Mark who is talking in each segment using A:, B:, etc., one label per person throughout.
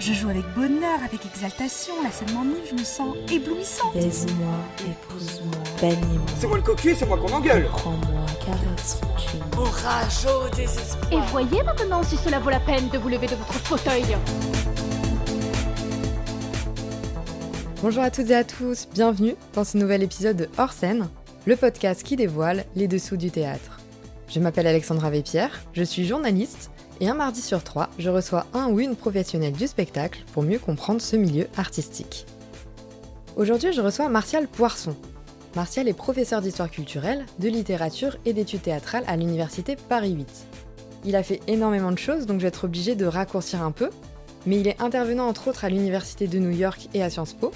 A: Je joue avec bonheur, avec exaltation, la scène m'enivre, je me sens éblouissante.
B: Baise-moi, épouse-moi, bannis-moi.
C: C'est moi le cocu et c'est moi qu'on engueule.
B: Prends-moi, caresse, tue
D: Orage au désespoir.
E: Et voyez maintenant si cela vaut la peine de vous lever de votre fauteuil.
F: Bonjour à toutes et à tous, bienvenue dans ce nouvel épisode de Hors scène, le podcast qui dévoile les dessous du théâtre. Je m'appelle Alexandra Vépierre, je suis journaliste et un mardi sur trois, je reçois un ou une professionnelle du spectacle pour mieux comprendre ce milieu artistique. Aujourd'hui, je reçois Martial Poisson. Martial est professeur d'histoire culturelle, de littérature et d'études théâtrales à l'université Paris 8. Il a fait énormément de choses, donc je vais être obligée de raccourcir un peu, mais il est intervenant entre autres à l'université de New York et à Sciences Po.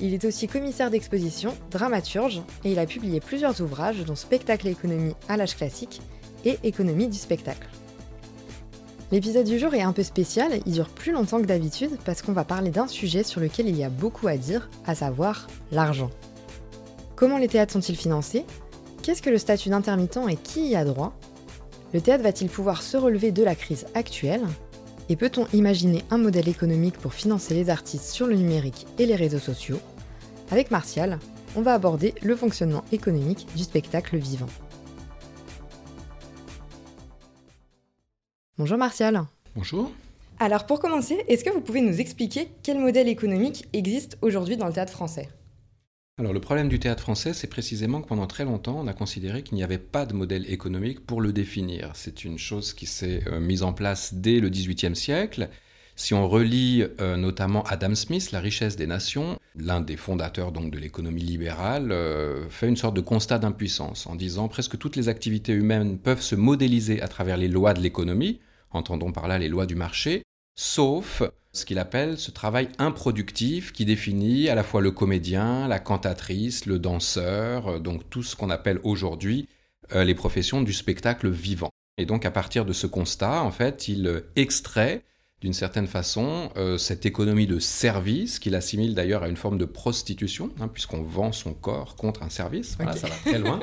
F: Il est aussi commissaire d'exposition, dramaturge, et il a publié plusieurs ouvrages dont Spectacle et économie à l'âge classique et Économie du spectacle. L'épisode du jour est un peu spécial, il dure plus longtemps que d'habitude parce qu'on va parler d'un sujet sur lequel il y a beaucoup à dire, à savoir l'argent. Comment les théâtres sont-ils financés? Qu'est-ce que le statut d'intermittent et qui y a droit? Le théâtre va-t-il pouvoir se relever de la crise actuelle? Et peut-on imaginer un modèle économique pour financer les artistes sur le numérique et les réseaux sociaux? Avec Martial, on va aborder le fonctionnement économique du spectacle vivant. Bonjour Martial.
G: Bonjour.
F: Alors pour commencer, est-ce que vous pouvez nous expliquer quel modèle économique existe aujourd'hui dans le théâtre français?
G: Alors le problème du théâtre français, c'est précisément que pendant très longtemps, on a considéré qu'il n'y avait pas de modèle économique pour le définir. C'est une chose qui s'est euh, mise en place dès le XVIIIe siècle. Si on relit euh, notamment Adam Smith, La richesse des nations, l'un des fondateurs donc de l'économie libérale, euh, fait une sorte de constat d'impuissance en disant presque toutes les activités humaines peuvent se modéliser à travers les lois de l'économie, entendons par là les lois du marché, sauf ce qu'il appelle ce travail improductif qui définit à la fois le comédien, la cantatrice, le danseur, euh, donc tout ce qu'on appelle aujourd'hui euh, les professions du spectacle vivant. Et donc à partir de ce constat, en fait, il extrait d'une certaine façon cette économie de service qu'il assimile d'ailleurs à une forme de prostitution, hein, puisqu'on vend son corps contre un service. Voilà, ça va très loin.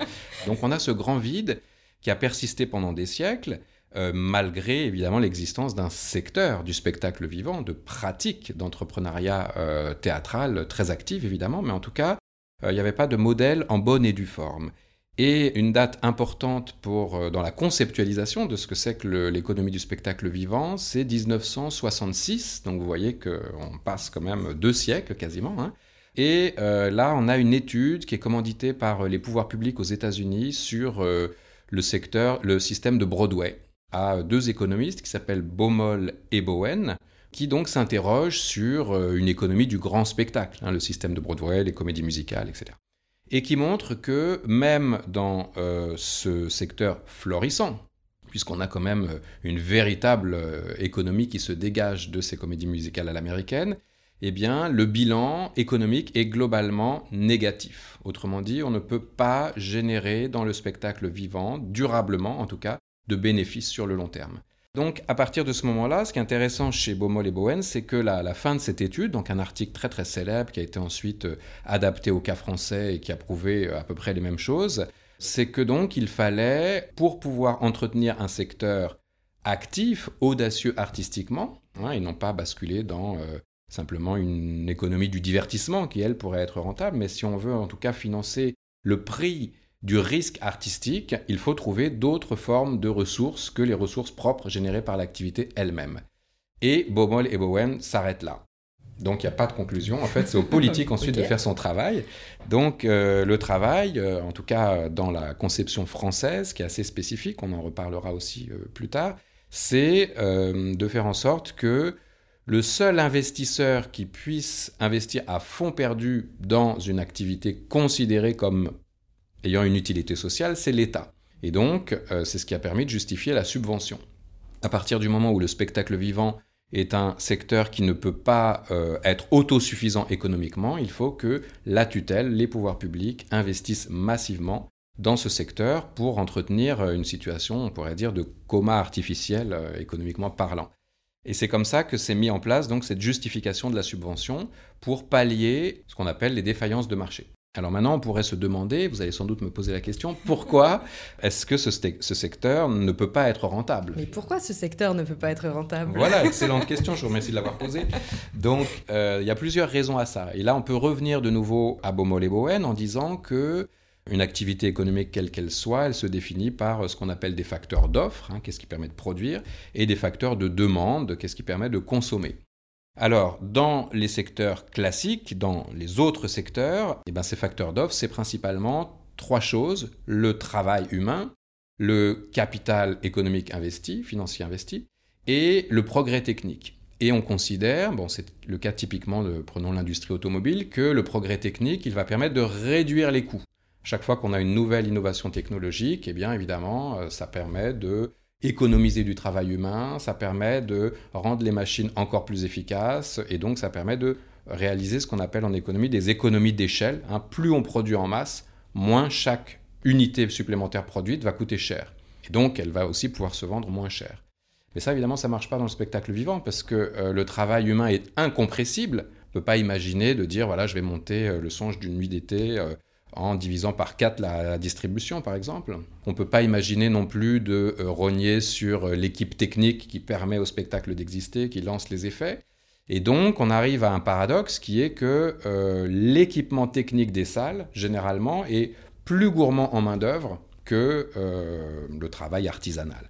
G: Donc on a ce grand vide qui a persisté pendant des siècles, euh, malgré évidemment l'existence d'un secteur du spectacle vivant, de pratique d'entrepreneuriat euh, théâtral très active évidemment, mais en tout cas, euh, il n'y avait pas de modèle en bonne et due forme. Et une date importante pour, dans la conceptualisation de ce que c'est que l'économie du spectacle vivant, c'est 1966. Donc vous voyez qu'on passe quand même deux siècles quasiment. Hein. Et là, on a une étude qui est commanditée par les pouvoirs publics aux États-Unis sur le secteur, le système de Broadway à deux économistes qui s'appellent Baumol et Bowen, qui donc s'interrogent sur euh, une économie du grand spectacle, hein, le système de Broadway, les comédies musicales, etc. Et qui montrent que même dans euh, ce secteur florissant, puisqu'on a quand même euh, une véritable économie qui se dégage de ces comédies musicales à l'américaine, eh bien, le bilan économique est globalement négatif. Autrement dit, on ne peut pas générer dans le spectacle vivant, durablement en tout cas, de bénéfices sur le long terme. Donc à partir de ce moment-là, ce qui est intéressant chez Baumol et Bowen, c'est que la, la, fin de cette étude, donc un article très très célèbre qui a été ensuite euh, adapté au cas français et qui a prouvé euh, à peu près les mêmes choses, c'est que donc il fallait, pour pouvoir entretenir un secteur actif, audacieux artistiquement, hein, et non pas basculer dans euh, simplement une économie du divertissement qui, elle, pourrait être rentable, mais si on veut en tout cas financer le prix du risque artistique, il faut trouver d'autres formes de ressources que les ressources propres générées par l'activité elle-même. Et Baumol et Bowen s'arrêtent là. Donc il n'y a pas de conclusion. En fait, c'est aux politiques ensuite de faire son travail. Donc euh, le travail, euh, en tout cas dans la conception française, qui est assez spécifique, on en reparlera aussi euh, plus tard, c'est de faire en sorte que le seul investisseur qui puisse investir à fond perdu dans une activité considérée comme ayant une utilité sociale, c'est l'État. Et donc, euh, c'est ce qui a permis de justifier la subvention. À partir du moment où le spectacle vivant est un secteur qui ne peut pas euh, être autosuffisant économiquement, il faut que la tutelle, les pouvoirs publics investissent massivement dans ce secteur pour entretenir euh, une situation, on pourrait dire, de coma artificiel économiquement parlant. Et c'est comme ça que s'est mis en place donc cette justification de la subvention pour pallier ce qu'on appelle les défaillances de marché. Alors maintenant, on pourrait se demander, vous allez sans doute me poser la question, pourquoi est-ce que ce, ce, secteur ne peut pas être rentable?
F: Mais pourquoi ce secteur ne peut pas être rentable?
G: Voilà, excellente question, je vous remercie de l'avoir posée. Donc, euh, il y a plusieurs raisons à ça. Et là, on peut revenir de nouveau à Baumol et Bowen en disant que une activité économique quelle qu'elle soit, elle se définit par ce qu'on appelle des facteurs d'offre, hein, qu'est-ce qui permet de produire, et des facteurs de demande, qu'est-ce qui permet de consommer. Alors, dans les secteurs classiques, dans les autres secteurs, eh ben, ces facteurs d'offre, c'est principalement trois choses. Le travail humain, le capital économique investi, financier investi, et le progrès technique. Et on considère, bon, c'est le cas typiquement de, prenons l'industrie automobile, que le progrès technique, il va permettre de réduire les coûts. Chaque fois qu'on a une nouvelle innovation technologique, eh bien évidemment, euh, ça permet de économiser du travail humain, ça permet de rendre les machines encore plus efficaces et donc ça permet de réaliser ce qu'on appelle en économie des économies d'échelle. Hein. Plus on produit en masse, moins chaque unité supplémentaire produite va coûter cher. Et donc elle va aussi pouvoir se vendre moins cher. Mais ça évidemment ça marche pas dans le spectacle vivant parce que euh, le travail humain est incompressible. On peut pas imaginer de dire voilà je vais monter euh, le songe d'une nuit d'été euh, en divisant par 4 la, distribution, par exemple. On ne peut pas imaginer non plus de euh, rogner sur euh, l'équipe technique qui permet au spectacle d'exister, qui lance les effets. Et donc, on arrive à un paradoxe qui est que euh, l'équipement technique des salles, généralement, est plus gourmand en main-d'œuvre que le travail artisanal.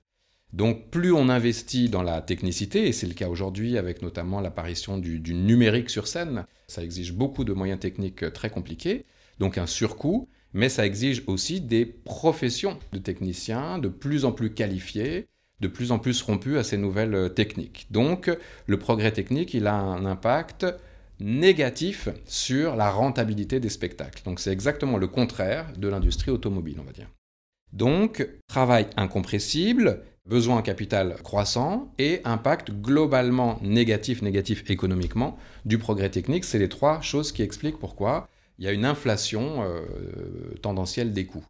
G: Donc, plus on investit dans la technicité, et c'est le cas aujourd'hui avec notamment l'apparition du, du numérique sur scène, ça exige beaucoup de moyens techniques très compliqués donc un surcoût, mais ça exige aussi des professions de techniciens de plus en plus qualifiés, de plus en plus rompus à ces nouvelles euh, techniques. Donc le progrès technique, il a un impact négatif sur la rentabilité des spectacles. Donc c'est exactement le contraire de l'industrie automobile, on va dire. Donc travail incompressible, besoin en capital croissant et impact globalement négatif, négatif économiquement du progrès technique. C'est les trois choses qui expliquent pourquoi il y a une inflation euh, tendancielle des coûts.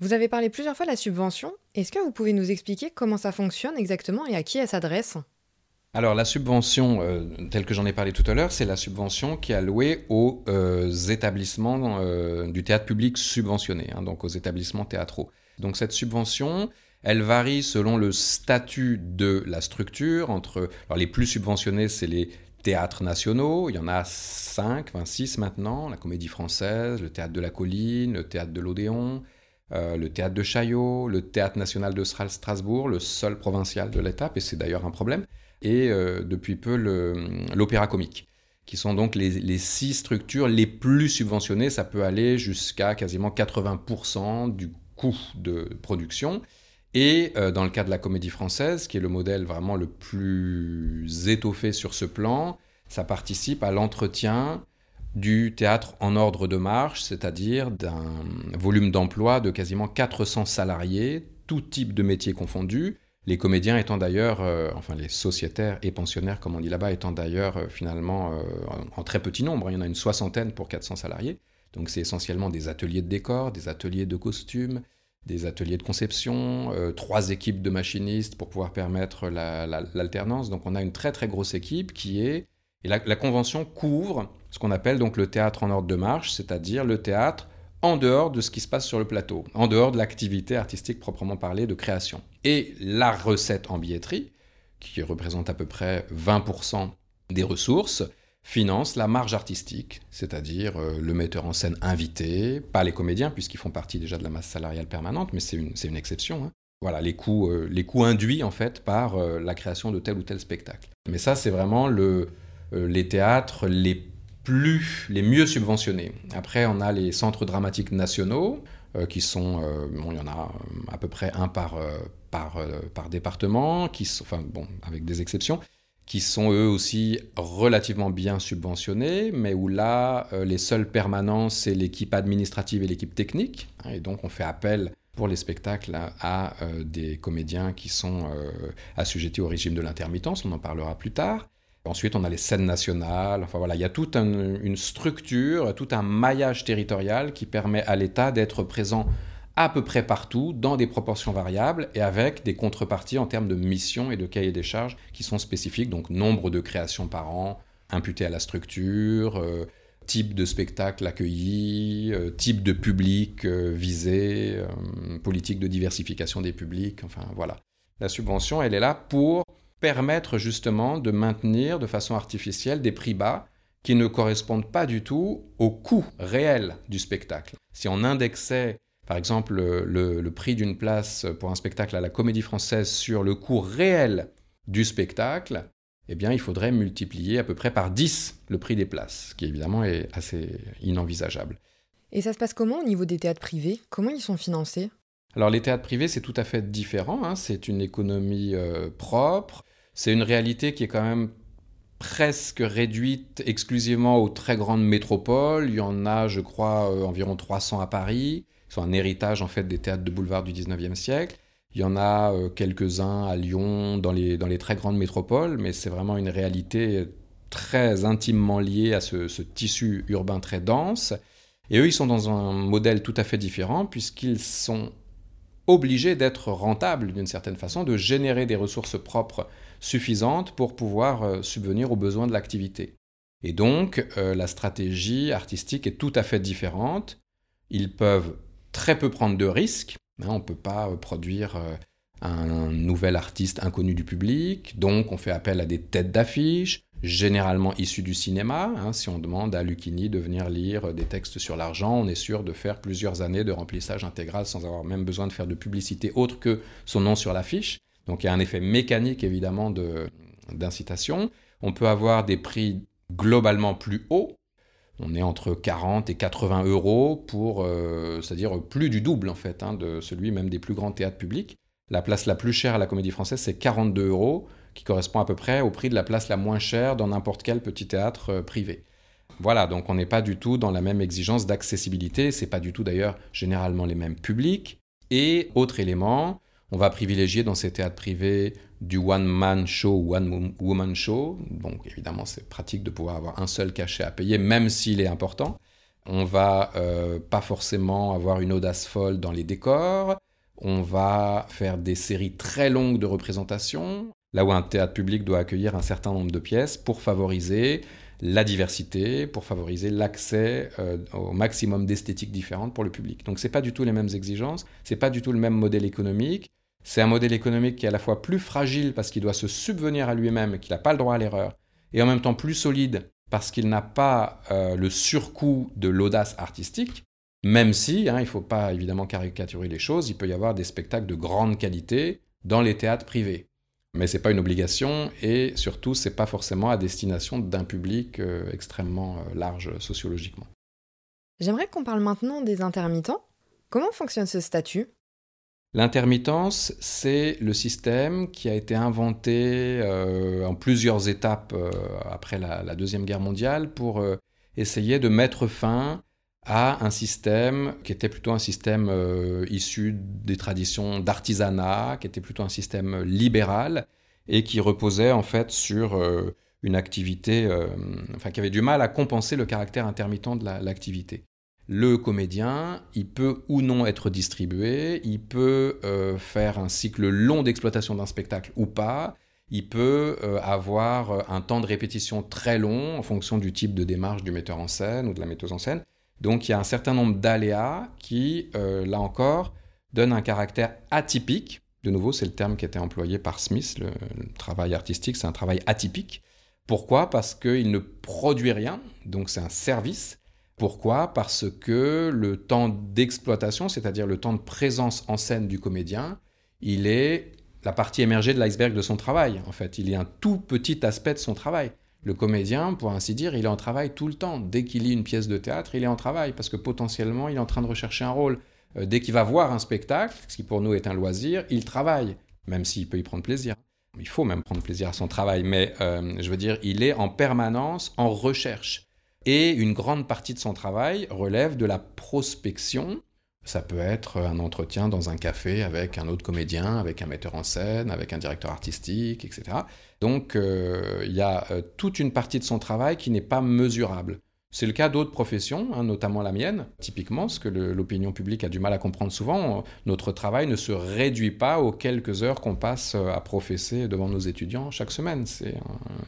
F: Vous avez parlé plusieurs fois de la subvention. Est-ce que vous pouvez nous expliquer comment ça fonctionne exactement et à qui elle s'adresse?
G: Alors la subvention, euh, telle que j'en ai parlé tout à l'heure, c'est la subvention qui est allouée aux euh, établissements du théâtre public subventionné, hein, donc aux établissements théâtraux. Donc cette subvention, elle varie selon le statut de la structure. Entre alors les plus subventionnés, c'est les théâtres nationaux. Il y en a 5, 26 maintenant. La Comédie Française, le Théâtre de la Colline, le Théâtre de l'Odéon, euh, le Théâtre de Chaillot, le Théâtre National de Strasbourg, le seul provincial de l'État, et c'est d'ailleurs un problème, et euh, depuis peu l'Opéra Comique, qui sont donc les, six structures les plus subventionnées. Ça peut aller jusqu'à quasiment 80% du coût de production. Et euh, dans le cas de la comédie française, qui est le modèle vraiment le plus étoffé sur ce plan, ça participe à l'entretien du théâtre en ordre de marche, c'est-à-dire d'un volume d'emploi de quasiment 400 salariés, tout type de métiers confondus, les comédiens étant d'ailleurs, euh, enfin les sociétaires et pensionnaires comme on dit là-bas, étant d'ailleurs euh, finalement en, en, très petit nombre, il y en a une soixantaine pour 400 salariés, donc c'est essentiellement des ateliers de décor, des ateliers de costumes, des ateliers de conception, euh, trois équipes de machinistes pour pouvoir permettre l'alternance. donc on a une très très grosse équipe qui est... Et la, convention couvre ce qu'on appelle donc le théâtre en ordre de marche, c'est-à-dire le théâtre en dehors de ce qui se passe sur le plateau, en dehors de l'activité artistique proprement parlée de création. Et la recette en billetterie, qui représente à peu près 20% des ressources, finance la marge artistique, c'est-à-dire euh, le metteur en scène invité, pas les comédiens, puisqu'ils font partie déjà de la masse salariale permanente, mais c'est une, une, exception. Hein. Voilà, les coûts, euh, les coûts induits en fait par euh, la création de tel ou tel spectacle. Mais ça, c'est vraiment le, les théâtres les plus, les mieux subventionnés. Après, on a les centres dramatiques nationaux, qui sont, bon, il y en a à peu près un par, par, par département, qui sont, enfin, bon, avec des exceptions, qui sont eux aussi relativement bien subventionnés, mais où là, euh, les seules permanences, c'est l'équipe administrative et l'équipe technique. Hein, et donc, on fait appel pour les spectacles à, euh, des comédiens qui sont euh, assujettis au régime de l'intermittence, on en parlera plus tard. Ensuite, on a les scènes nationales. Enfin voilà, il y a toute une structure, tout un maillage territorial qui permet à l'État d'être présent à peu près partout, dans des proportions variables et avec des contreparties en termes de missions et de cahiers des charges qui sont spécifiques, donc nombre de créations par an imputées à la structure, euh, type de spectacle accueilli, euh, type de public euh, visé, politique de diversification des publics, enfin voilà. La subvention, elle est là pour permettre justement de maintenir de façon artificielle des prix bas qui ne correspondent pas du tout au coût réel du spectacle. Si on indexait par exemple le, le prix d'une place pour un spectacle à la comédie française sur le coût réel du spectacle, eh bien, il faudrait multiplier à peu près par 10 le prix des places, ce qui évidemment est assez inenvisageable.
F: Et ça se passe comment au niveau des théâtres privés? Comment ils sont financés?
G: Alors, les théâtres privés, c'est tout à fait différent. Hein. C'est une économie euh, propre. C'est une réalité qui est quand même presque réduite exclusivement aux très grandes métropoles. Il y en a, je crois, euh, environ 300 à Paris. Sont un héritage, en fait, des théâtres de boulevard du 19e siècle. Il y en a euh, quelques-uns à Lyon, dans les, dans les très grandes métropoles, mais c'est vraiment une réalité très intimement liée à ce, tissu urbain très dense. Et eux, ils sont dans un modèle tout à fait différent, puisqu'ils sont obligés d'être rentables d'une certaine façon, de générer des ressources propres suffisantes pour pouvoir euh, subvenir aux besoins de l'activité. Et donc, euh, la stratégie artistique est tout à fait différente. Ils peuvent très peu prendre de risques, on ne peut pas euh, produire euh, un nouvel artiste inconnu du public, donc on fait appel à des têtes d'affiche, généralement issues du cinéma. Hein. si on demande à Lucchini de venir lire euh, des textes sur l'argent, on est sûr de faire plusieurs années de remplissage intégral sans avoir même besoin de faire de publicité autre que son nom sur l'affiche. Donc il y a un effet mécanique évidemment d'incitation. On peut avoir des prix globalement plus hauts, on est entre 40 et 80 euros pour, euh, c'est-à-dire plus du double en fait, hein, de celui même des plus grands théâtres publics. La place la plus chère à la Comédie Française, c'est 42 euros, qui correspond à peu près au prix de la place la moins chère dans n'importe quel petit théâtre euh, privé. Voilà, donc on n'est pas du tout dans la même exigence d'accessibilité, c'est pas du tout d'ailleurs généralement les mêmes publics. Et autre élément, on va privilégier dans ces théâtres privés du one-man show one-woman show. Donc évidemment, c'est pratique de pouvoir avoir un seul cachet à payer, même s'il est important. On va euh, pas forcément avoir une audace folle dans les décors. On va faire des séries très longues de représentations, là où un théâtre public doit accueillir un certain nombre de pièces pour favoriser la diversité, pour favoriser l'accès euh, au maximum d'esthétiques différentes pour le public. Donc c'est pas du tout les mêmes exigences, c'est pas du tout le même modèle économique. C'est un modèle économique qui est à la fois plus fragile parce qu'il doit se subvenir à lui-même, qu'il n'a pas le droit à l'erreur, et en même temps plus solide parce qu'il n'a pas euh, le surcoût de l'audace artistique, même si, hein, il ne faut pas évidemment caricaturer les choses, il peut y avoir des spectacles de grande qualité dans les théâtres privés. Mais ce n'est pas une obligation et surtout, ce n'est pas forcément à destination d'un public euh, extrêmement euh, large sociologiquement.
F: J'aimerais qu'on parle maintenant des intermittents. Comment fonctionne ce statut?
G: L'intermittence, c'est le système qui a été inventé euh, en plusieurs étapes euh, après la, Deuxième Guerre mondiale pour euh, essayer de mettre fin à un système qui était plutôt un système issu des traditions d'artisanat, qui était plutôt un système libéral et qui reposait en fait sur une activité, enfin qui avait du mal à compenser le caractère intermittent de l'activité le comédien, il peut ou non être distribué, il peut euh, faire un cycle long d'exploitation d'un spectacle ou pas, il peut euh, avoir euh, un temps de répétition très long en fonction du type de démarche du metteur en scène ou de la metteuse en scène. Donc il y a un certain nombre d'aléas qui, là encore, donnent un caractère atypique. De nouveau, c'est le terme qui été employé par Smith, le travail artistique, c'est un travail atypique. Pourquoi? Parce qu'il ne produit rien, donc c'est un service pourquoi? Parce que le temps d'exploitation, c'est-à-dire le temps de présence en scène du comédien, il est la partie émergée de l'iceberg de son travail. En fait, il est un tout petit aspect de son travail. Le comédien, pour ainsi dire, il est en travail tout le temps. Dès qu'il lit une pièce de théâtre, il est en travail parce que potentiellement, il est en train de rechercher un rôle. Euh, dès qu'il va voir un spectacle, ce qui pour nous est un loisir, il travaille, même s'il peut y prendre plaisir. Il faut même prendre plaisir à son travail, mais euh, je veux dire, il est en permanence en recherche. Et une grande partie de son travail relève de la prospection. Ça peut être un entretien dans un café avec un autre comédien, avec un metteur en scène, avec un directeur artistique, etc. Donc euh, il y a euh, toute une partie de son travail qui n'est pas mesurable. C'est le cas d'autres professions, hein, notamment la mienne, typiquement, ce que l'opinion publique a du mal à comprendre souvent. Notre travail ne se réduit pas aux quelques heures qu'on passe à professer devant nos étudiants chaque semaine. C'est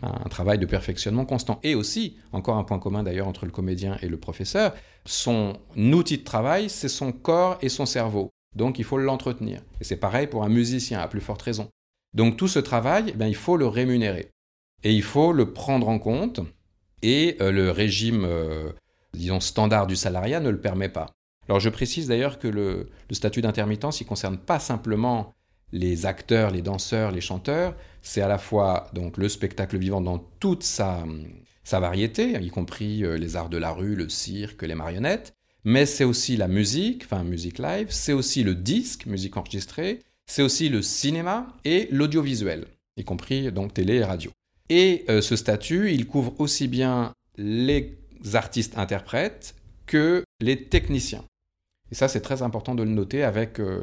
G: un, travail de perfectionnement constant. Et aussi, encore un point commun d'ailleurs entre le comédien et le professeur, son outil de travail, c'est son corps et son cerveau. Donc il faut l'entretenir. Et c'est pareil pour un musicien, à plus forte raison. Donc tout ce travail, eh il faut le rémunérer. Et il faut le prendre en compte et euh, le régime, euh, disons, standard du salariat ne le permet pas. Alors je précise d'ailleurs que le, statut d'intermittence, il ne concerne pas simplement les acteurs, les danseurs, les chanteurs, c'est à la fois donc le spectacle vivant dans toute sa, sa variété, y compris euh, les arts de la rue, le cirque, les marionnettes, mais c'est aussi la musique, enfin musique live, c'est aussi le disque, musique enregistrée, c'est aussi le cinéma et l'audiovisuel, y compris donc télé et radio. Et euh, ce statut, il couvre aussi bien les artistes-interprètes que les techniciens. Et ça, c'est très important de le noter avec euh,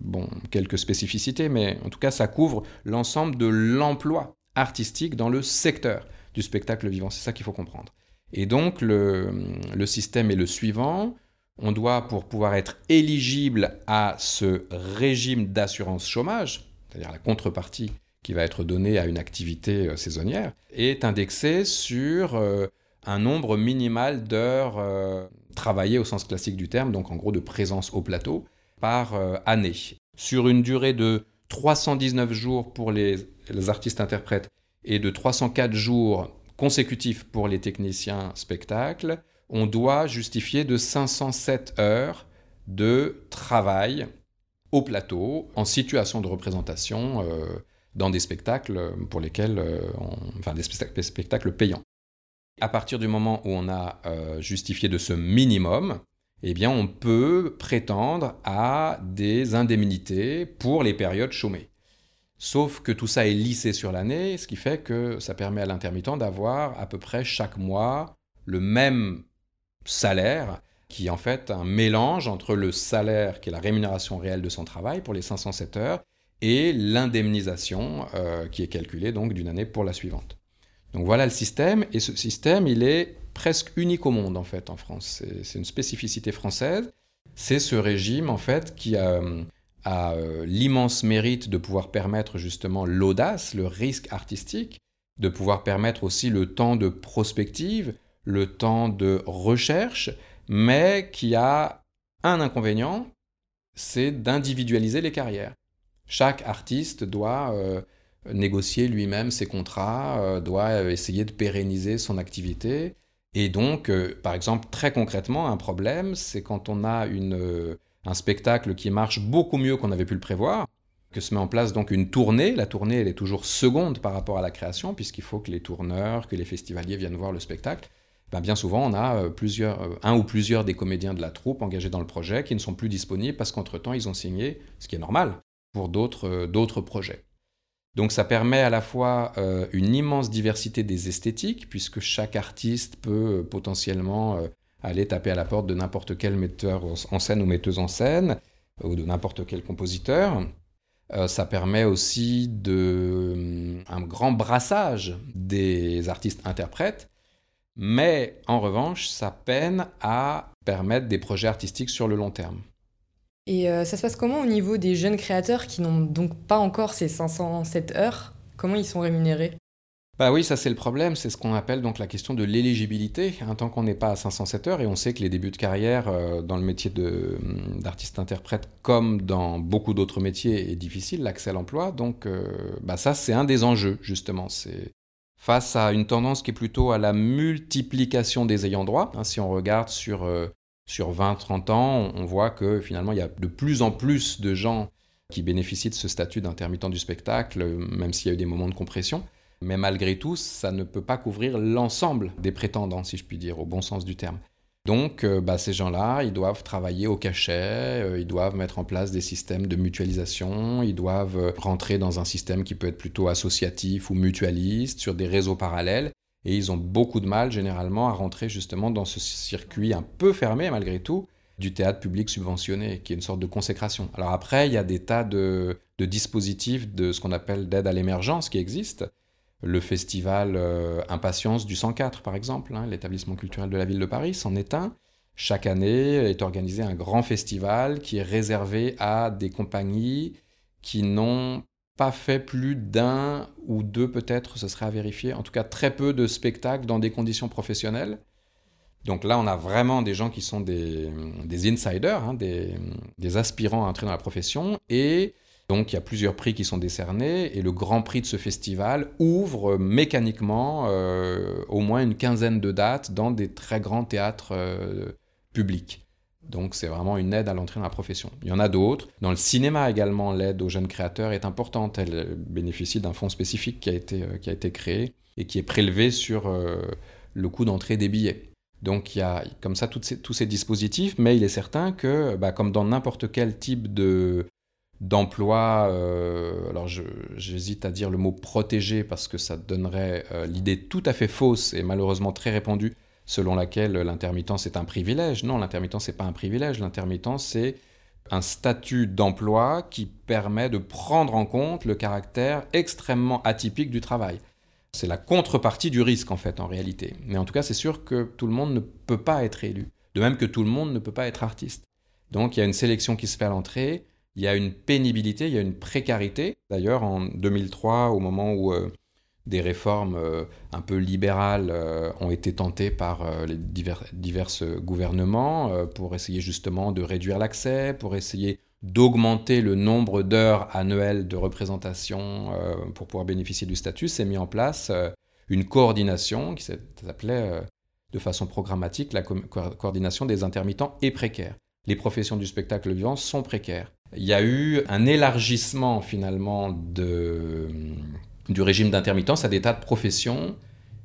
G: bon, quelques spécificités, mais en tout cas, ça couvre l'ensemble de l'emploi artistique dans le secteur du spectacle vivant. C'est ça qu'il faut comprendre. Et donc, le, le, système est le suivant. On doit, pour pouvoir être éligible à ce régime d'assurance chômage, c'est-à-dire la contrepartie qui va être donné à une activité euh, saisonnière, est indexé sur euh, un nombre minimal d'heures euh, travaillées au sens classique du terme, donc en gros de présence au plateau, par année. Sur une durée de 319 jours pour les, artistes-interprètes et de 304 jours consécutifs pour les techniciens spectacles, on doit justifier de 507 heures de travail au plateau en situation de représentation dans des spectacles pour lesquels, euh, enfin des spectacles, payants. À partir du moment où on a euh, justifié de ce minimum, eh bien on peut prétendre à des indemnités pour les périodes chômées. Sauf que tout ça est lissé sur l'année, ce qui fait que ça permet à l'intermittent d'avoir à peu près chaque mois le même salaire, qui est en fait un mélange entre le salaire, qui est la rémunération réelle de son travail pour les 507 heures, et l'indemnisation euh, qui est calculée donc d'une année pour la suivante. Donc voilà le système, et ce système, il est presque unique au monde en fait en France. C'est une spécificité française. C'est ce régime en fait qui a, a euh, l'immense mérite de pouvoir permettre justement l'audace, le risque artistique, de pouvoir permettre aussi le temps de prospective, le temps de recherche, mais qui a un inconvénient, c'est d'individualiser les carrières. Chaque artiste doit euh, négocier lui-même ses contrats, euh, doit euh, essayer de pérenniser son activité. Et donc, par exemple, très concrètement, un problème, c'est quand on a une, un spectacle qui marche beaucoup mieux qu'on avait pu le prévoir, que se met en place donc une tournée. La tournée, elle est toujours seconde par rapport à la création, puisqu'il faut que les tourneurs, que les festivaliers viennent voir le spectacle. Ben, bien souvent, on a plusieurs, un ou plusieurs des comédiens de la troupe engagés dans le projet qui ne sont plus disponibles parce qu'entre-temps, ils ont signé, ce qui est normal, pour euh, d'autres projets. Donc ça permet à la fois euh, une immense diversité des esthétiques, puisque chaque artiste peut euh, potentiellement aller taper à la porte de n'importe quel metteur en scène ou metteuse en scène, ou de n'importe quel compositeur. ça permet aussi de, un grand brassage des artistes-interprètes, mais en revanche, ça peine à permettre des projets artistiques sur le long terme.
F: Et euh, ça se passe comment au niveau des jeunes créateurs qui n'ont donc pas encore ces 507 heures? Comment ils sont rémunérés?
G: Bah oui, ça c'est le problème, c'est ce qu'on appelle donc la question de l'éligibilité. Un tant qu'on n'est pas à 507 heures, et on sait que les débuts de carrière euh, dans le métier hum, d'artiste-interprète, comme dans beaucoup d'autres métiers, est difficile, l'accès à l'emploi. Donc euh, bah ça c'est un des enjeux justement. C'est face à une tendance qui est plutôt à la multiplication des ayants droit. Hein, si on regarde sur sur 20-30 ans, on voit que finalement, il y a de plus en plus de gens qui bénéficient de ce statut d'intermittent du spectacle, même s'il y a eu des moments de compression. Mais malgré tout, ça ne peut pas couvrir l'ensemble des prétendants, si je puis dire, au bon sens du terme. Donc, euh, bah, ces gens-là, ils doivent travailler au cachet, euh, ils doivent mettre en place des systèmes de mutualisation, ils doivent euh, rentrer dans un système qui peut être plutôt associatif ou mutualiste, sur des réseaux parallèles. Et ils ont beaucoup de mal généralement à rentrer justement dans ce circuit un peu fermé malgré tout du théâtre public subventionné, qui est une sorte de consécration. Alors après, il y a des tas de, dispositifs de ce qu'on appelle d'aide à l'émergence qui existent. Le festival euh, Impatience du 104, par exemple, hein, l'établissement culturel de la ville de Paris, c'en est un. Chaque année est organisé un grand festival qui est réservé à des compagnies qui n'ont pas fait plus d'un ou deux peut-être, ce serait à vérifier, en tout cas très peu de spectacles dans des conditions professionnelles. Donc là, on a vraiment des gens qui sont des, insiders, hein, des, aspirants à entrer dans la profession. Et donc, il y a plusieurs prix qui sont décernés. Et le grand prix de ce festival ouvre mécaniquement euh, au moins une quinzaine de dates dans des très grands théâtres euh, publics. Donc, c'est vraiment une aide à l'entrée dans la profession. Il y en a d'autres. Dans le cinéma également, l'aide aux jeunes créateurs est importante. Elle bénéficie d'un fonds spécifique qui a été, euh, qui créé et qui est prélevé sur le coût d'entrée des billets. Donc il y a comme ça tous ces dispositifs, mais il est certain que, bah, comme dans n'importe quel type de d'emploi, euh, alors j'hésite à dire le mot protégé parce que ça donnerait euh, l'idée tout à fait fausse et malheureusement très répandue selon laquelle l'intermittence est un privilège. Non, l'intermittence n'est pas un privilège, l'intermittence c'est un statut d'emploi qui permet de prendre en compte le caractère extrêmement atypique du travail. C'est la contrepartie du risque, en fait, en réalité. Mais en tout cas, c'est sûr que tout le monde ne peut pas être élu. De même que tout le monde ne peut pas être artiste. Donc, il y a une sélection qui se fait à l'entrée, il y a une pénibilité, il y a une précarité. D'ailleurs, en 2003, au moment où euh, des réformes euh, un peu libérales euh, ont été tentées par les divers, divers gouvernements pour essayer justement de réduire l'accès, pour essayer d'augmenter le nombre d'heures annuelles de représentation euh, pour pouvoir bénéficier du statut, s'est mis en place euh, une coordination qui s'appelait euh, de façon programmatique la coordination des intermittents et précaires. Les professions du spectacle vivant sont précaires. Il y a eu un élargissement finalement de, du régime d'intermittence à des tas de professions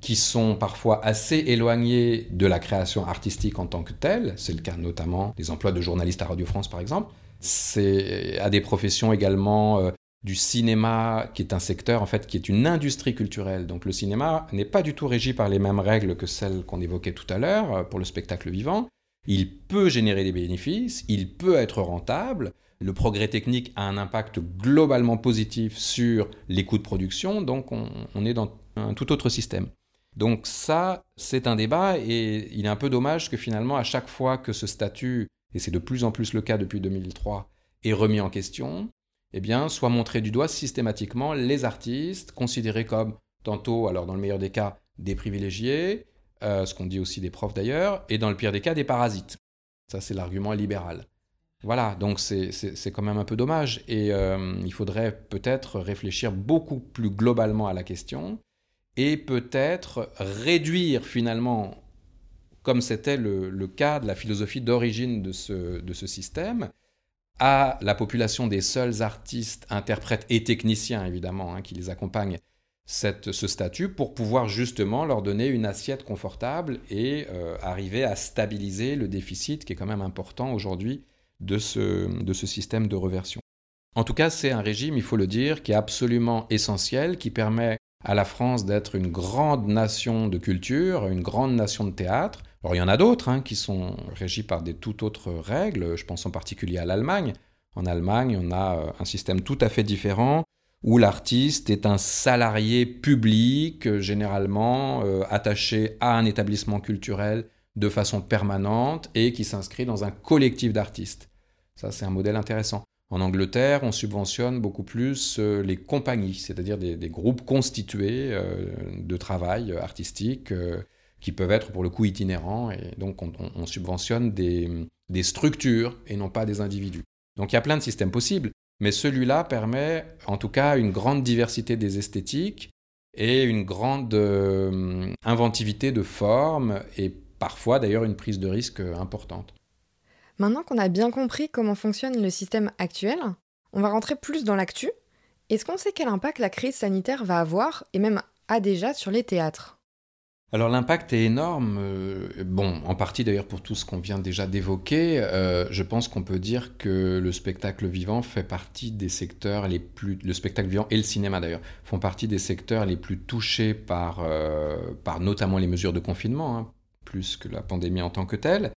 G: qui sont parfois assez éloignées de la création artistique en tant que telle. C'est le cas notamment des emplois de journalistes à Radio France par exemple, c'est à des professions également euh, du cinéma, qui est un secteur en fait qui est une industrie culturelle. Donc le cinéma n'est pas du tout régi par les mêmes règles que celles qu'on évoquait tout à l'heure euh, pour le spectacle vivant. Il peut générer des bénéfices, il peut être rentable. Le progrès technique a un impact globalement positif sur les coûts de production, donc on, est dans un tout autre système. Donc ça, c'est un débat et il est un peu dommage que finalement, à chaque fois que ce statut et c'est de plus en plus le cas depuis 2003, est remis en question, eh bien, soit montré du doigt systématiquement les artistes considérés comme, tantôt, alors dans le meilleur des cas, des privilégiés, euh, ce qu'on dit aussi des profs d'ailleurs, et dans le pire des cas, des parasites. Ça, c'est l'argument libéral. Voilà, donc c'est quand même un peu dommage. Et euh, il faudrait peut-être réfléchir beaucoup plus globalement à la question et peut-être réduire finalement comme c'était le, cas de la philosophie d'origine de ce, système, à la population des seuls artistes, interprètes et techniciens, évidemment, hein, qui les accompagnent, ce statut, pour pouvoir justement leur donner une assiette confortable et euh, arriver à stabiliser le déficit qui est quand même important aujourd'hui de ce, de ce système de reversion. En tout cas, c'est un régime, il faut le dire, qui est absolument essentiel, qui permet à la France d'être une grande nation de culture, une grande nation de théâtre, alors il y en a d'autres hein, qui sont régis par des tout autres règles, je pense en particulier à l'Allemagne. En Allemagne, on a euh, un système tout à fait différent où l'artiste est un salarié public, euh, généralement euh, attaché à un établissement culturel de façon permanente et qui s'inscrit dans un collectif d'artistes. Ça, c'est un modèle intéressant. En Angleterre, on subventionne beaucoup plus les compagnies, c'est-à-dire des, groupes constitués de travail artistique qui peuvent être pour le coup itinérants, et donc on, subventionne des, structures et non pas des individus. Donc il y a plein de systèmes possibles, mais celui-là permet en tout cas une grande diversité des esthétiques et une grande euh, inventivité de formes et parfois d'ailleurs une prise de risque importante.
F: Maintenant qu'on a bien compris comment fonctionne le système actuel, on va rentrer plus dans l'actu. Est-ce qu'on sait quel impact la crise sanitaire va avoir et même a déjà sur les théâtres?
G: Alors l'impact est énorme, euh, bon, en partie d'ailleurs pour tout ce qu'on vient déjà d'évoquer. Euh, je pense qu'on peut dire que le spectacle vivant fait partie des secteurs les plus, le spectacle vivant et le cinéma d'ailleurs font partie des secteurs les plus touchés par, euh, par notamment les mesures de confinement, hein, plus que la pandémie en tant que telle,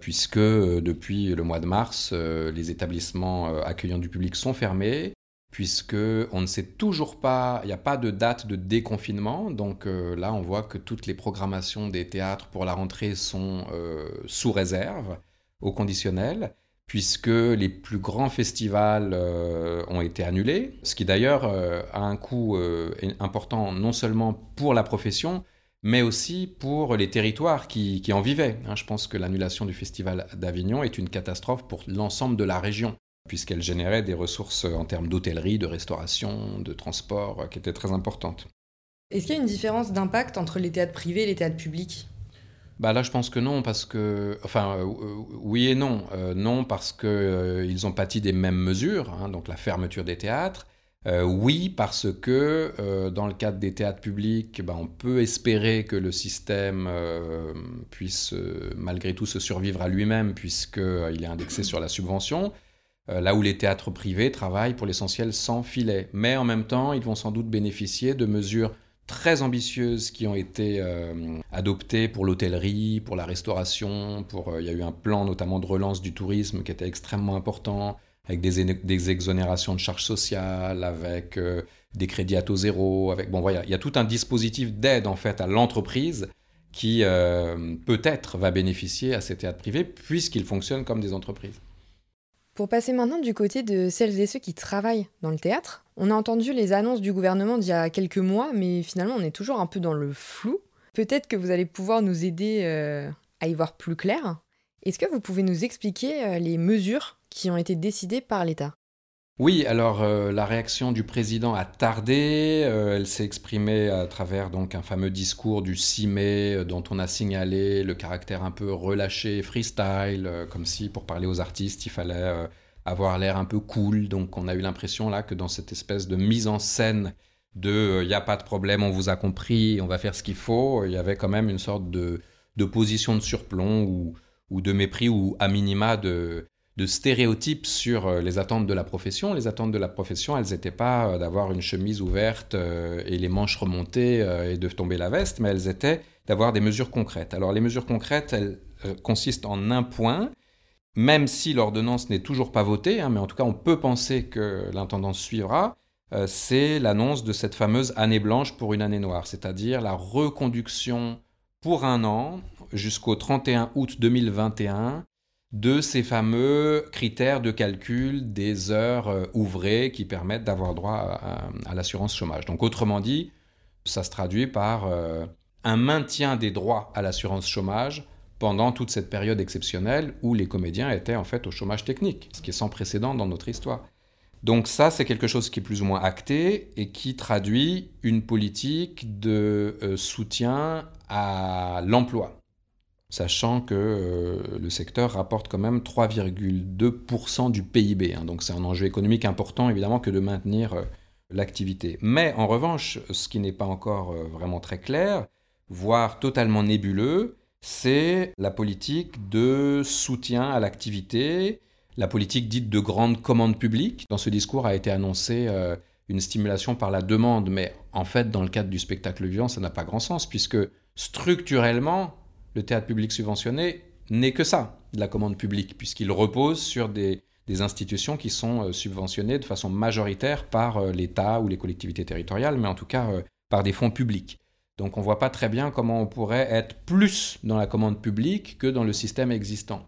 G: puisque depuis le mois de mars, les établissements accueillant du public sont fermés, puisque on ne sait toujours pas, il n'y a pas de date de déconfinement. Donc euh, là, on voit que toutes les programmations des théâtres pour la rentrée sont euh, sous réserve, au conditionnel, puisque les plus grands festivals euh, ont été annulés, ce qui d'ailleurs a un coût important non seulement pour la profession, mais aussi pour les territoires qui, en vivaient. Hein. je pense que l'annulation du festival d'Avignon est une catastrophe pour l'ensemble de la région puisqu'elle générait des ressources en termes d'hôtellerie, de restauration, de transport, euh, qui étaient très importantes.
F: Est-ce qu'il y a une différence d'impact entre les théâtres privés et les théâtres publics?
G: Bah là, je pense que non, parce que, enfin, euh, oui et non. Euh, non, parce qu'ils ils ont pâti des mêmes mesures, hein, donc la fermeture des théâtres. Oui, parce que dans le cadre des théâtres publics, bah, on peut espérer que le système puisse malgré tout se survivre à lui-même, puisqu'il est indexé sur la subvention. Euh, là où les théâtres privés travaillent pour l'essentiel sans filet. Mais en même temps, ils vont sans doute bénéficier de mesures très ambitieuses qui ont été euh, adoptées pour l'hôtellerie, pour la restauration, pour, euh, il y a eu un plan notamment de relance du tourisme qui était extrêmement important, avec des, exonérations de charges sociales, avec des crédits à taux zéro, avec, bon voilà, il y a tout un dispositif d'aide en fait à l'entreprise qui peut-être va bénéficier à ces théâtres privés puisqu'ils fonctionnent comme des entreprises.
F: Pour passer maintenant du côté de celles et ceux qui travaillent dans le théâtre, on a entendu les annonces du gouvernement d'il y a quelques mois, mais finalement on est toujours un peu dans le flou. Peut-être que vous allez pouvoir nous aider euh, à y voir plus clair. Est-ce que vous pouvez nous expliquer euh, les mesures qui ont été décidées par l'État?
G: Oui, alors euh, la réaction du président a tardé. Euh, elle s'est exprimée à travers un fameux discours du 6 mai dont on a signalé le caractère un peu relâché, freestyle, comme si pour parler aux artistes il fallait avoir l'air un peu cool. Donc on a eu l'impression là que dans cette espèce de mise en scène de il n'y a pas de problème, on vous a compris, on va faire ce qu'il faut, il y avait quand même une sorte de, position de surplomb ou, ou de mépris ou à minima de stéréotypes sur euh, les attentes de la profession. Les attentes de la profession, elles n'étaient pas euh, d'avoir une chemise ouverte euh, et les manches remontées et de tomber la veste, mais elles étaient d'avoir des mesures concrètes. Alors les mesures concrètes, elles consistent en un point, même si l'ordonnance n'est toujours pas votée, hein, mais en tout cas on peut penser que l'intendance suivra, c'est l'annonce de cette fameuse année blanche pour une année noire, c'est-à-dire la reconduction pour un an jusqu'au 31 août 2021 de ces fameux critères de calcul des heures euh, ouvrées qui permettent d'avoir droit à, l'assurance chômage. Donc autrement dit, ça se traduit par euh, un maintien des droits à l'assurance chômage pendant toute cette période exceptionnelle où les comédiens étaient en fait au chômage technique, ce qui est sans précédent dans notre histoire. Donc ça, c'est quelque chose qui est plus ou moins acté et qui traduit une politique de euh, soutien à l'emploi sachant que euh, le secteur rapporte quand même 3,2% du PIB. Hein. donc c'est un enjeu économique important évidemment que de maintenir euh, l'activité. Mais en revanche, ce qui n'est pas encore vraiment très clair, voire totalement nébuleux, c'est la politique de soutien à l'activité, la politique dite de grande commande publique. Dans ce discours a été annoncé une stimulation par la demande, mais en fait, dans le cadre du spectacle vivant, ça n'a pas grand sens, puisque structurellement, le théâtre public subventionné n'est que ça, de la commande publique, puisqu'il repose sur des, institutions qui sont euh, subventionnées de façon majoritaire par euh, l'État ou les collectivités territoriales, mais en tout cas euh, par des fonds publics. Donc on ne voit pas très bien comment on pourrait être plus dans la commande publique que dans le système existant.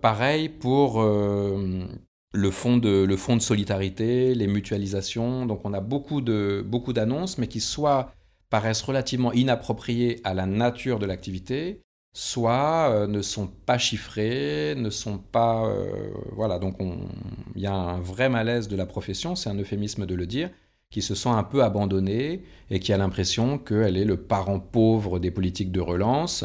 G: Pareil pour le, fonds de, le fonds de solidarité, les mutualisations. Donc on a beaucoup d'annonces, mais qui soit paraissent relativement inappropriées à la nature de l'activité, soit euh, ne sont pas chiffrés, ne sont pas... Euh, voilà, donc il y a un vrai malaise de la profession, c'est un euphémisme de le dire, qui se sent un peu abandonné et qui a l'impression qu'elle est le parent pauvre des politiques de relance,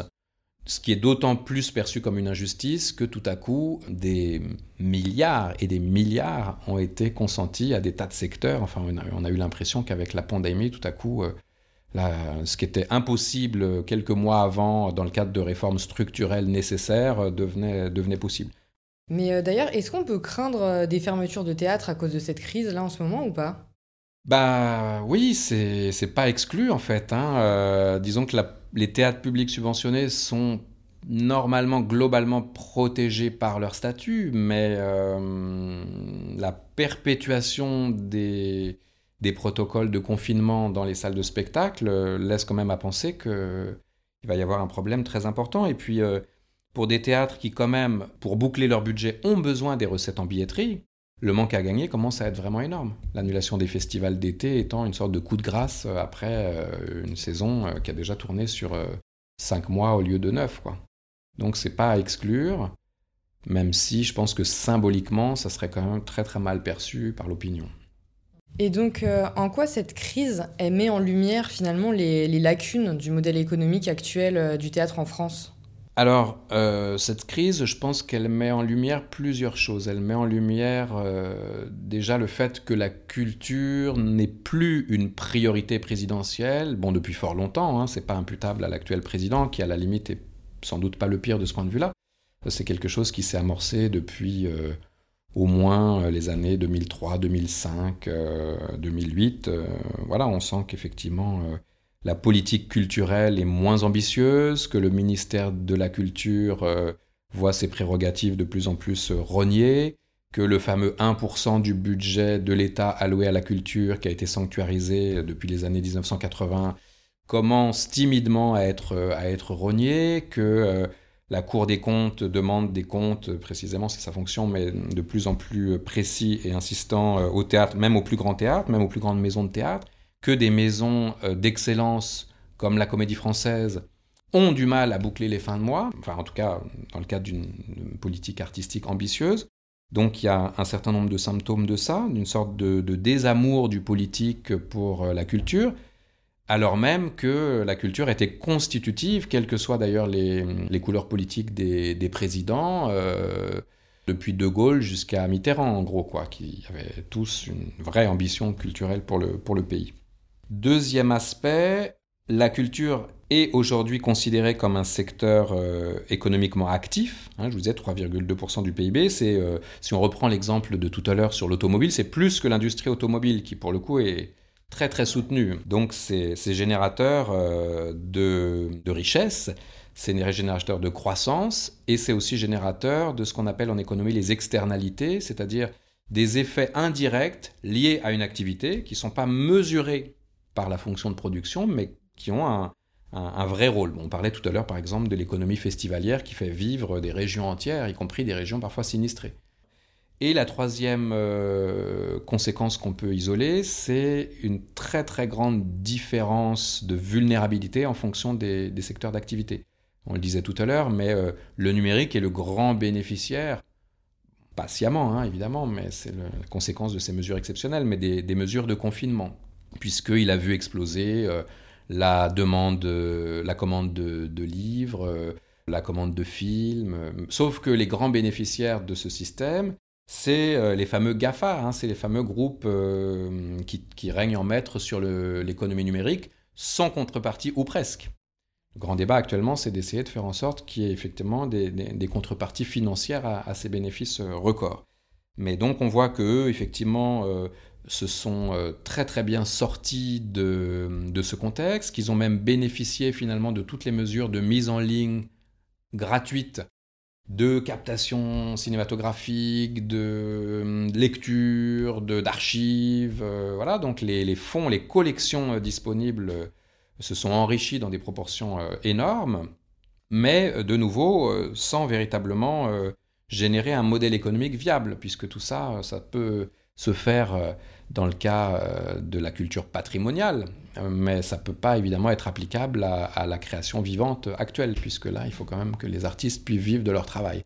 G: ce qui est d'autant plus perçu comme une injustice que tout à coup, des milliards et des milliards ont été consentis à des tas de secteurs. Enfin, on a, eu l'impression qu'avec la pandémie, tout à coup, euh, ce qui était impossible quelques mois avant dans le cadre de réformes structurelles nécessaires euh, devenait, devenait possible.
F: Mais euh, d'ailleurs, est-ce qu'on peut craindre des fermetures de théâtre à cause de cette crise là en ce moment ou pas?
G: Bah oui, c'est pas exclu en fait. Hein. disons que les théâtres publics subventionnés sont normalement globalement protégés par leur statut, mais euh, la perpétuation des, des, protocoles de confinement dans les salles de spectacle laisse quand même à penser qu'il va y avoir un problème très important. Et puis, euh, pour des théâtres qui, quand même, pour boucler leur budget, ont besoin des recettes en billetterie, le manque à gagner commence à être vraiment énorme. L'annulation des festivals d'été étant une sorte de coup de grâce après une saison qui a déjà tourné sur 5 mois au lieu de 9. Quoi. Donc c'est pas à exclure, même si je pense que symboliquement, ça serait quand même très très mal perçu par l'opinion.
F: Et donc, euh, en quoi cette crise elle met en lumière finalement les, lacunes du modèle économique actuel euh, du théâtre en France?
G: Alors, euh, cette crise, je pense qu'elle met en lumière plusieurs choses. Elle met en lumière déjà le fait que la culture n'est plus une priorité présidentielle. Bon, depuis fort longtemps, hein, c'est pas imputable à l'actuel président qui, à la limite, est sans doute pas le pire de ce point de vue-là. C'est quelque chose qui s'est amorcé depuis euh, au moins euh, les années 2003, 2005, 2008. voilà, on sent qu'effectivement euh, la politique culturelle est moins ambitieuse, que le ministère de la Culture voit ses prérogatives de plus en plus rognées, que le fameux 1% du budget de l'État alloué à la culture qui a été sanctuarisé depuis les années 1980 commence timidement à être, à être rogné, que euh, la Cour des comptes demande des comptes, précisément c'est sa fonction, mais de plus en plus précis et insistant euh, au théâtre, même au plus grand théâtre, même aux plus grandes maisons de théâtre, que des maisons euh, d'excellence comme la Comédie Française ont du mal à boucler les fins de mois, enfin en tout cas dans le cadre d'une politique artistique ambitieuse. Donc il y a un certain nombre de symptômes de ça, d'une sorte de, désamour du politique pour la culture, alors même que la culture était constitutive, quelles que soient d'ailleurs les, couleurs politiques des, présidents, euh, depuis De Gaulle jusqu'à Mitterrand, en gros, quoi, qui avaient tous une vraie ambition culturelle pour le, pour le pays. Deuxième aspect, la culture est aujourd'hui considérée comme un secteur euh, économiquement actif. Hein, je vous disais 3,2% du PIB. Euh, si on reprend l'exemple de tout à l'heure sur l'automobile, c'est plus que l'industrie automobile qui, pour le coup, est très très soutenu. Donc c'est générateur euh, de, de, richesse, c'est générateur de croissance et c'est aussi générateur de ce qu'on appelle en économie les externalités, c'est-à-dire des effets indirects liés à une activité qui ne sont pas mesurés par la fonction de production, mais qui ont un, un, vrai rôle. on parlait tout à l'heure par exemple de l'économie festivalière qui fait vivre des régions entières, y compris des régions parfois sinistrées. Et la troisième euh, conséquence qu'on peut isoler, c'est une très très grande différence de vulnérabilité en fonction des, secteurs d'activité. On le disait tout à l'heure, mais euh, le numérique est le grand bénéficiaire, pas sciemment hein, évidemment, mais c'est la conséquence de ces mesures exceptionnelles, mais des, mesures de confinement, puisqu'il a vu exploser euh, la demande, la commande de, livres, la commande de films, sauf que les grands bénéficiaires de ce système, c'est euh, les fameux GAFA, hein, c'est les fameux groupes euh, qui, règnent en maître sur l'économie numérique, sans contrepartie ou presque. Le grand débat actuellement, c'est d'essayer de faire en sorte qu'il y ait effectivement des, contreparties financières à, ces bénéfices euh, records. Mais donc on voit qu'eux, effectivement, se sont très très bien sortis de, de ce contexte, qu'ils ont même bénéficié finalement de toutes les mesures de mise en ligne gratuite de captation cinématographique, de euh, lecture, d'archives. Euh, voilà, donc les, fonds, les collections euh, disponibles se sont enrichies dans des proportions énormes, mais de nouveau, sans véritablement générer un modèle économique viable, puisque tout ça, ça peut se faire dans le cas euh, de la culture patrimoniale, mais ça ne peut pas évidemment être applicable à, la création vivante actuelle, puisque là, il faut quand même que les artistes puissent vivre de leur travail.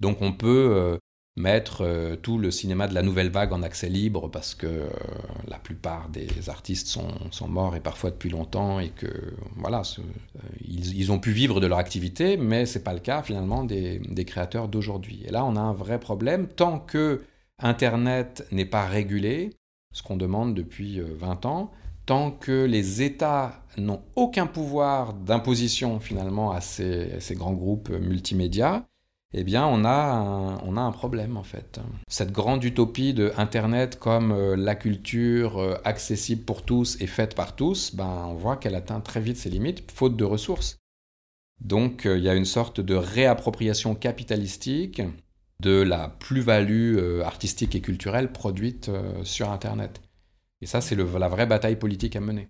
G: Donc on peut euh, mettre euh, tout le cinéma de la nouvelle vague en accès libre, parce que la plupart des artistes sont, morts et parfois depuis longtemps, et que voilà, ils, ont pu vivre de leur activité, mais ce n'est pas le cas finalement des, des créateurs d'aujourd'hui. Et là, on a un vrai problème, tant que Internet n'est pas régulé, ce qu'on demande depuis 20 euh, ans, tant que les États n'ont aucun pouvoir d'imposition finalement à ces, grands groupes multimédia, eh bien on a, un, on a un problème en fait. Cette grande utopie de Internet comme euh, la culture euh, accessible pour tous et faite par tous, ben, on voit qu'elle atteint très vite ses limites, faute de ressources. Donc il y a une sorte de réappropriation capitalistique de la plus-value artistique et culturelle produite sur Internet. Et ça, c'est la vraie bataille politique à mener.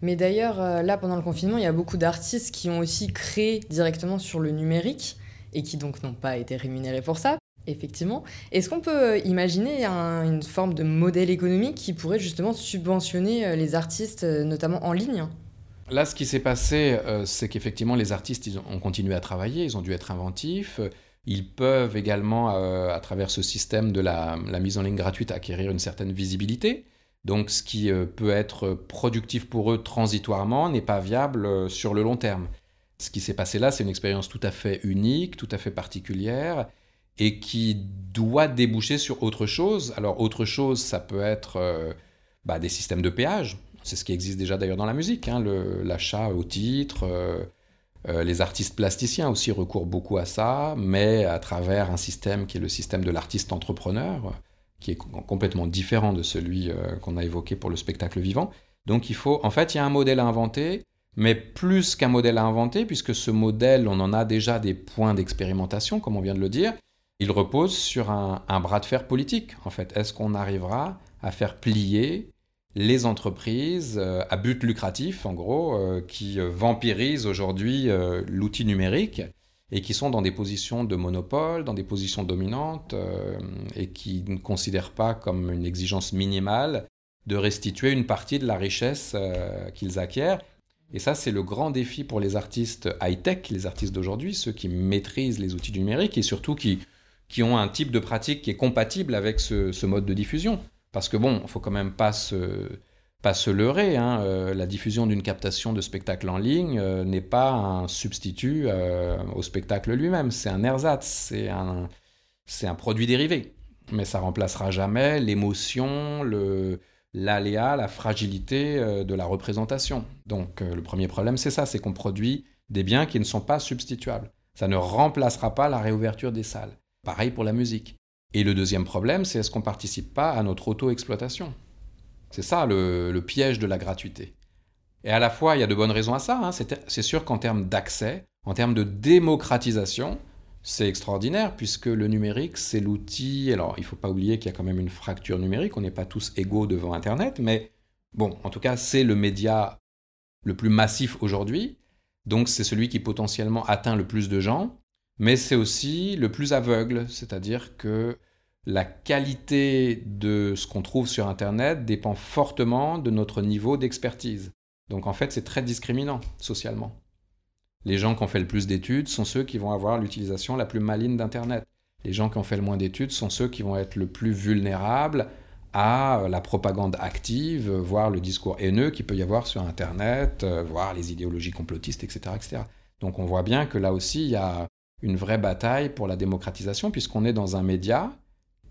F: Mais d'ailleurs, là, pendant le confinement, il y a beaucoup d'artistes qui ont aussi créé directement sur le numérique et qui donc n'ont pas été rémunérés pour ça. Effectivement. Est-ce qu'on peut imaginer une forme de modèle économique qui pourrait justement subventionner euh, les artistes, euh, notamment en ligne?
G: Là, ce qui s'est passé, euh, c'est qu'effectivement, les artistes ils ont continué à travailler, ils ont dû être inventifs. Ils peuvent également, à travers ce système de la, mise en ligne gratuite, acquérir une certaine visibilité. Donc, ce qui peut être productif pour eux transitoirement n'est pas viable sur le long terme. Ce qui s'est passé là, c'est une expérience tout à fait unique, tout à fait particulière, et qui doit déboucher sur autre chose. Alors, autre chose, ça peut être euh, bah, des systèmes de péage. C'est ce qui existe déjà d'ailleurs dans la musique, hein, l'achat au titre. Euh, euh, les artistes plasticiens aussi recourent beaucoup à ça, mais à travers un système qui est le système de l'artiste entrepreneur, qui est complètement différent de celui qu'on a évoqué pour le spectacle vivant. Donc il faut, en fait, il y a un modèle à inventer, mais plus qu'un modèle à inventer, puisque ce modèle, on en a déjà des points d'expérimentation, comme on vient de le dire, il repose sur un, bras de fer politique, en fait. Est-ce qu'on arrivera à faire plier les entreprises euh, à but lucratif, en gros, euh, qui euh, vampirisent aujourd'hui l'outil numérique et qui sont dans des positions de monopole, dans des positions dominantes, et qui ne considèrent pas comme une exigence minimale de restituer une partie de la richesse qu'ils acquièrent. Et ça, c'est le grand défi pour les artistes high-tech, les artistes d'aujourd'hui, ceux qui maîtrisent les outils numériques et surtout qui qui ont un type de pratique qui est compatible avec ce, mode de diffusion. Parce que bon, il faut quand même pas se, pas se leurrer. Hein. Euh, la diffusion d'une captation de spectacle en ligne euh, n'est pas un substitut euh, au spectacle lui-même. C'est un ersatz, c'est un, c'est un produit dérivé. Mais ça remplacera jamais l'émotion, le, l'aléa, la fragilité de la représentation. Donc le premier problème, c'est ça, c'est qu'on produit des biens qui ne sont pas substituables. Ça ne remplacera pas la réouverture des salles. Pareil pour la musique. Et le deuxième problème, c'est est-ce qu'on ne participe pas à notre auto-exploitation? C'est ça le, piège de la gratuité. Et à la fois, il y a de bonnes raisons à ça. Hein. C'est sûr qu'en termes d'accès, en termes de démocratisation, c'est extraordinaire puisque le numérique, c'est l'outil. Alors, il ne faut pas oublier qu'il y a quand même une fracture numérique. On n'est pas tous égaux devant Internet, mais bon, en tout cas, c'est le média le plus massif aujourd'hui. Donc, c'est celui qui potentiellement atteint le plus de gens mais c'est aussi le plus aveugle, c'est-à-dire que la qualité de ce qu'on trouve sur Internet dépend fortement de notre niveau d'expertise. Donc en fait, c'est très discriminant socialement. Les gens qui ont fait le plus d'études sont ceux qui vont avoir l'utilisation la plus maligne d'Internet. Les gens qui ont fait le moins d'études sont ceux qui vont être le plus vulnérables à la propagande active, voire le discours haineux qu'il peut y avoir sur Internet, euh, voire les idéologies complotistes, etc., etc. Donc on voit bien que là aussi, il y a une vraie bataille pour la démocratisation, puisqu'on est dans un média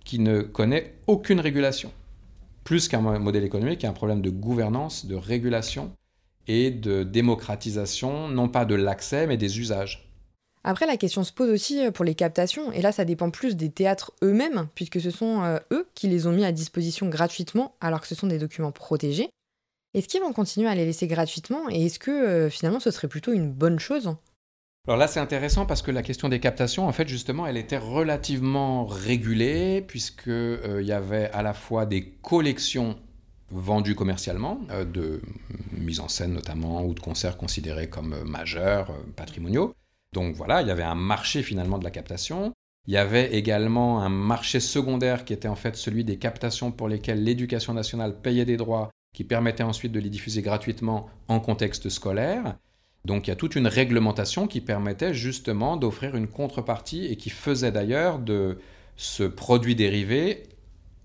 G: qui ne connaît aucune régulation. Plus qu'un modèle économique, il y a un problème de gouvernance, de régulation et de démocratisation, non pas de l'accès, mais des usages.
F: Après, la question se pose aussi euh, pour les captations, et là, ça dépend plus des théâtres eux-mêmes, puisque ce sont euh, eux qui les ont mis à disposition gratuitement, alors que ce sont des documents protégés. Est-ce qu'ils vont continuer à les laisser gratuitement, et est-ce que euh, finalement ce serait plutôt une bonne chose?
G: Alors là, c'est intéressant parce que la question des captations, en fait, justement, elle était relativement régulée, puisqu'il euh, y avait à la fois des collections vendues commercialement, euh, de mise en scène notamment, ou de concerts considérés comme euh, majeurs, patrimoniaux. Donc voilà, il y avait un marché finalement de la captation. Il y avait également un marché secondaire qui était en fait celui des captations pour lesquelles l'éducation nationale payait des droits, qui permettait ensuite de les diffuser gratuitement en contexte scolaire. Donc il y a toute une réglementation qui permettait justement d'offrir une contrepartie et qui faisait d'ailleurs de ce produit dérivé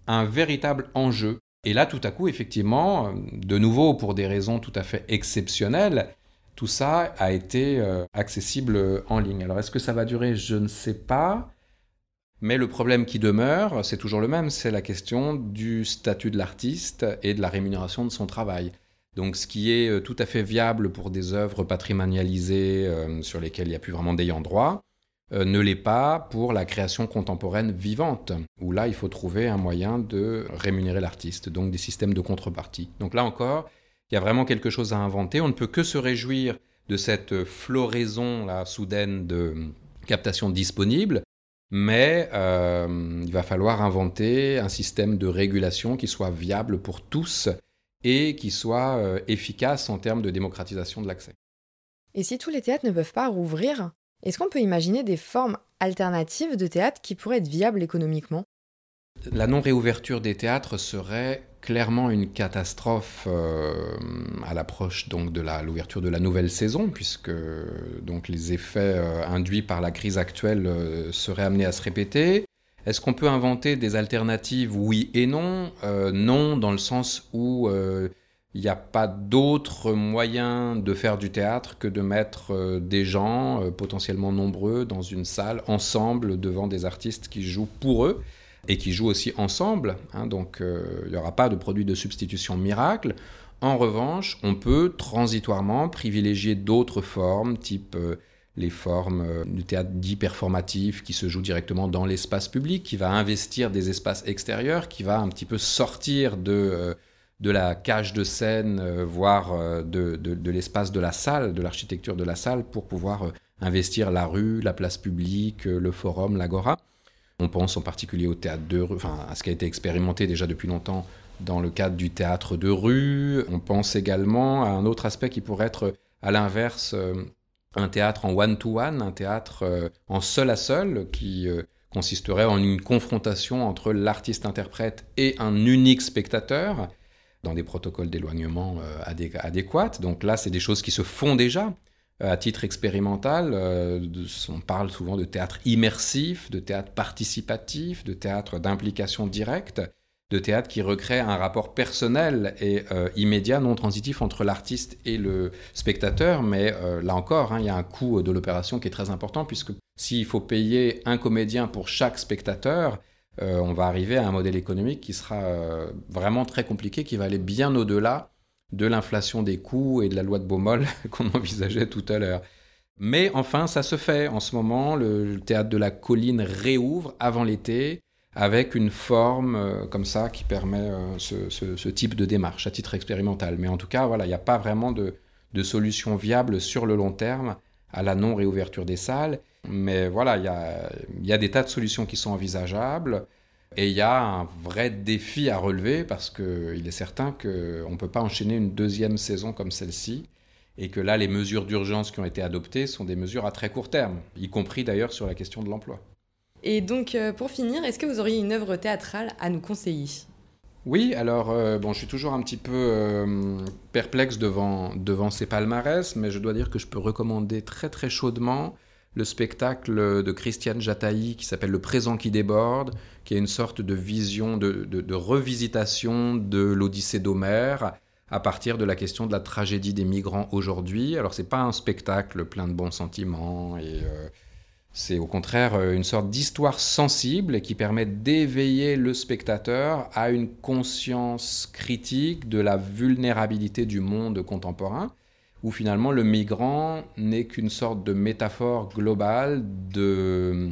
G: un véritable enjeu. Et là, tout à coup, effectivement, de nouveau, pour des raisons tout à fait exceptionnelles, tout ça a été euh, accessible en ligne. Alors est-ce que ça va durer? Je ne sais pas. Mais le problème qui demeure, c'est toujours le même, c'est la question du statut de l'artiste et de la rémunération de son travail. Donc ce qui est euh, tout à fait viable pour des œuvres patrimonialisées euh, sur lesquelles il n'y a plus vraiment d'ayant droit, euh, ne l'est pas pour la création contemporaine vivante, où là il faut trouver un moyen de rémunérer l'artiste, donc des systèmes de contrepartie. Donc là encore, il y a vraiment quelque chose à inventer. On ne peut que se réjouir de cette floraison là, soudaine de captation disponible, mais il va falloir inventer un système de régulation qui soit viable pour tous et qui soit euh, efficace en termes de démocratisation de l'accès.
F: Et si tous les théâtres ne peuvent pas rouvrir, est-ce qu'on peut imaginer des formes alternatives de théâtre qui pourraient être viables économiquement?
G: La non-réouverture des théâtres serait clairement une catastrophe euh, à l'approche donc de l'ouverture de la nouvelle saison, puisque donc les effets euh, induits par la crise actuelle euh, seraient amenés à se répéter. Est-ce qu'on peut inventer des alternatives Oui et non? non, dans le sens où il n'y a pas d'autre moyen de faire du théâtre que de mettre des gens potentiellement nombreux dans une salle ensemble devant des artistes qui jouent pour eux et qui jouent aussi ensemble. Hein, donc euh, il n'y aura pas de produit de substitution miracle. En revanche, on peut transitoirement privilégier d'autres formes, type euh, les formes euh, du théâtre dit performatif qui se joue directement dans l'espace public, qui va investir des espaces extérieurs, qui va un petit peu sortir de, de la cage de scène, voire de, de l'espace de la salle, de l'architecture de la salle, pour pouvoir investir la rue, la place publique, le forum, l'agora. On pense en particulier au théâtre de rue, enfin à ce qui a été expérimenté déjà depuis longtemps dans le cadre du théâtre de rue. On pense également à un autre aspect qui pourrait être à l'inverse euh, un théâtre en one-to-one, un théâtre euh, en seul à seul qui euh, consisterait en une confrontation entre l'artiste-interprète et un unique spectateur dans des protocoles d'éloignement adéquats. Donc là, c'est des choses qui se font déjà. Euh, à titre expérimental, euh, on parle souvent de théâtre immersif, de théâtre participatif, de théâtre d'implication directe, de théâtre qui recrée un rapport personnel et euh, immédiat, non transitif entre l'artiste et le spectateur. Mais là encore, hein, il y a un coût de l'opération qui est très important, puisque s'il faut payer un comédien pour chaque spectateur, on va arriver à un modèle économique qui sera vraiment très compliqué, qui va aller bien au-delà de l'inflation des coûts et de la loi de Baumol qu'on envisageait tout à l'heure. Mais enfin, ça se fait en ce moment. Le, théâtre de la colline réouvre avant l'été avec une forme euh, comme ça qui permet euh, ce, type de démarche à titre expérimental. Mais en tout cas, voilà, il n'y a pas vraiment de, solution viable sur le long terme à la non-réouverture des salles. Mais voilà, il y a des tas de solutions qui sont envisageables. Et il y a un vrai défi à relever parce qu'il est certain qu'on ne peut pas enchaîner une deuxième saison comme celle-ci et que là, les mesures d'urgence qui ont été adoptées sont des mesures à très court terme, y compris d'ailleurs sur la question de l'emploi.
F: Et donc, euh, pour finir, est-ce que vous auriez une œuvre théâtrale à nous conseiller?
G: Oui, alors euh, bon, je suis toujours un petit peu euh, perplexe devant, devant ces palmarès, mais je dois dire que je peux recommander très très chaudement le spectacle de Christiane Jataï qui s'appelle Le présent qui déborde, qui est une sorte de vision, de, revisitation de l'Odyssée d'Homère à partir de la question de la tragédie des migrants aujourd'hui. Alors c'est pas un spectacle plein de bons sentiments et c'est au contraire euh, une sorte d'histoire sensible qui permet d'éveiller le spectateur à une conscience critique de la vulnérabilité du monde contemporain où finalement le migrant n'est qu'une sorte de métaphore globale de,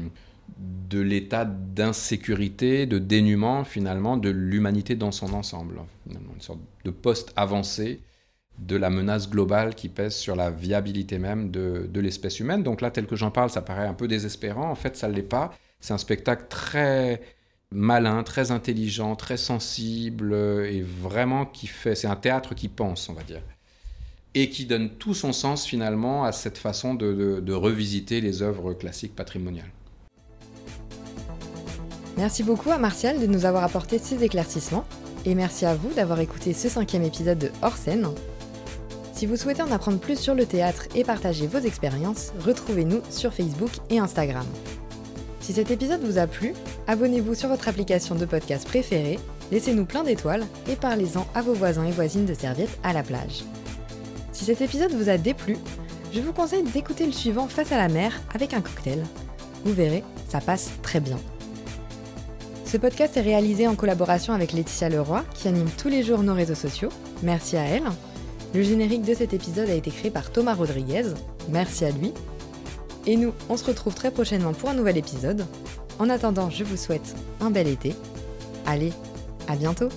G: de l'état d'insécurité, de dénuement finalement de l'humanité dans son ensemble. une sorte de poste avancé de la menace globale qui pèse sur la viabilité même de, de l'espèce humaine. Donc là, tel que j'en parle, ça paraît un peu désespérant. En fait, ça ne l'est pas. C'est un spectacle très malin, très intelligent, très sensible et vraiment qui fait... C'est un théâtre qui pense, on va dire et qui donne tout son sens finalement à cette façon de, revisiter les œuvres classiques patrimoniales.
F: Merci beaucoup à Martial de nous avoir apporté ces éclaircissements, et merci à vous d'avoir écouté ce cinquième épisode de Hors scène. Si vous souhaitez en apprendre plus sur le théâtre et partager vos expériences, retrouvez-nous sur Facebook et Instagram. Si cet épisode vous a plu, abonnez-vous sur votre application de podcast préférée, laissez-nous plein d'étoiles et parlez-en à vos voisins et voisines de serviettes à la plage. Si cet épisode vous a déplu, je vous conseille d'écouter le suivant face à la mer avec un cocktail. Vous verrez, ça passe très bien. Ce podcast est réalisé en collaboration avec Laetitia Leroy, qui anime tous les jours nos réseaux sociaux. Merci à elle. Le générique de cet épisode a été créé par Thomas Rodriguez. Merci à lui. Et nous, on se retrouve très prochainement pour un nouvel épisode. En attendant, je vous souhaite un bel été. Allez, à bientôt